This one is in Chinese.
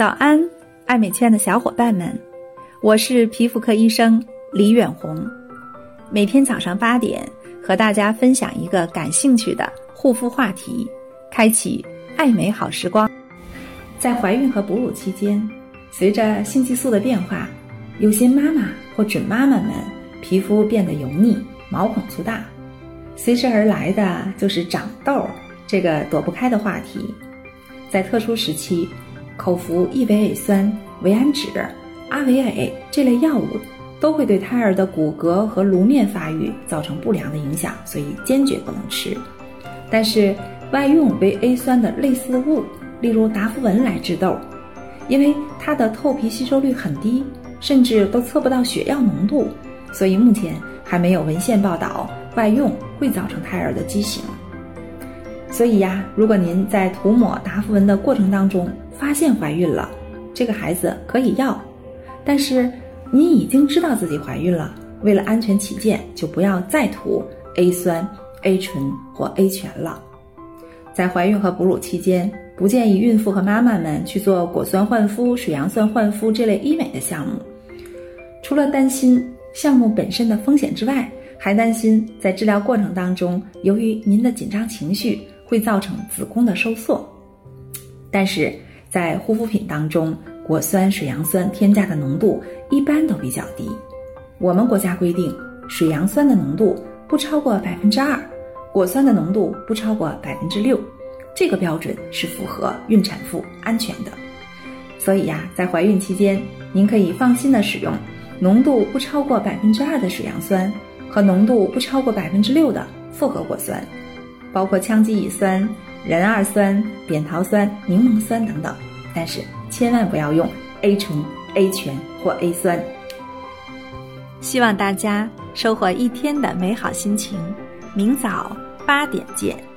早安，爱美圈的小伙伴们，我是皮肤科医生李远红。每天早上八点，和大家分享一个感兴趣的护肤话题，开启爱美好时光。在怀孕和哺乳期间，随着性激素的变化，有些妈妈或准妈妈们皮肤变得油腻、毛孔粗大，随之而来的就是长痘，这个躲不开的话题。在特殊时期。口服异维 A 酸、维安酯、阿维 A 这类药物都会对胎儿的骨骼和颅面发育造成不良的影响，所以坚决不能吃。但是外用维 A 酸的类似物，例如达芙文来治痘，因为它的透皮吸收率很低，甚至都测不到血药浓度，所以目前还没有文献报道外用会造成胎儿的畸形。所以呀，如果您在涂抹达芙文的过程当中发现怀孕了，这个孩子可以要，但是您已经知道自己怀孕了，为了安全起见，就不要再涂 A 酸、A 醇或 A 醛了。在怀孕和哺乳期间，不建议孕妇和妈妈们去做果酸焕肤、水杨酸焕肤这类医美的项目，除了担心项目本身的风险之外，还担心在治疗过程当中，由于您的紧张情绪。会造成子宫的收缩，但是在护肤品当中，果酸、水杨酸添加的浓度一般都比较低。我们国家规定，水杨酸的浓度不超过百分之二，果酸的浓度不超过百分之六，这个标准是符合孕产妇安全的。所以呀，在怀孕期间，您可以放心的使用浓度不超过百分之二的水杨酸和浓度不超过百分之六的复合果酸。包括羟基乙酸、壬二酸、扁桃酸、柠檬酸等等，但是千万不要用 A 醇、A 醛或 A 酸。希望大家收获一天的美好心情，明早八点见。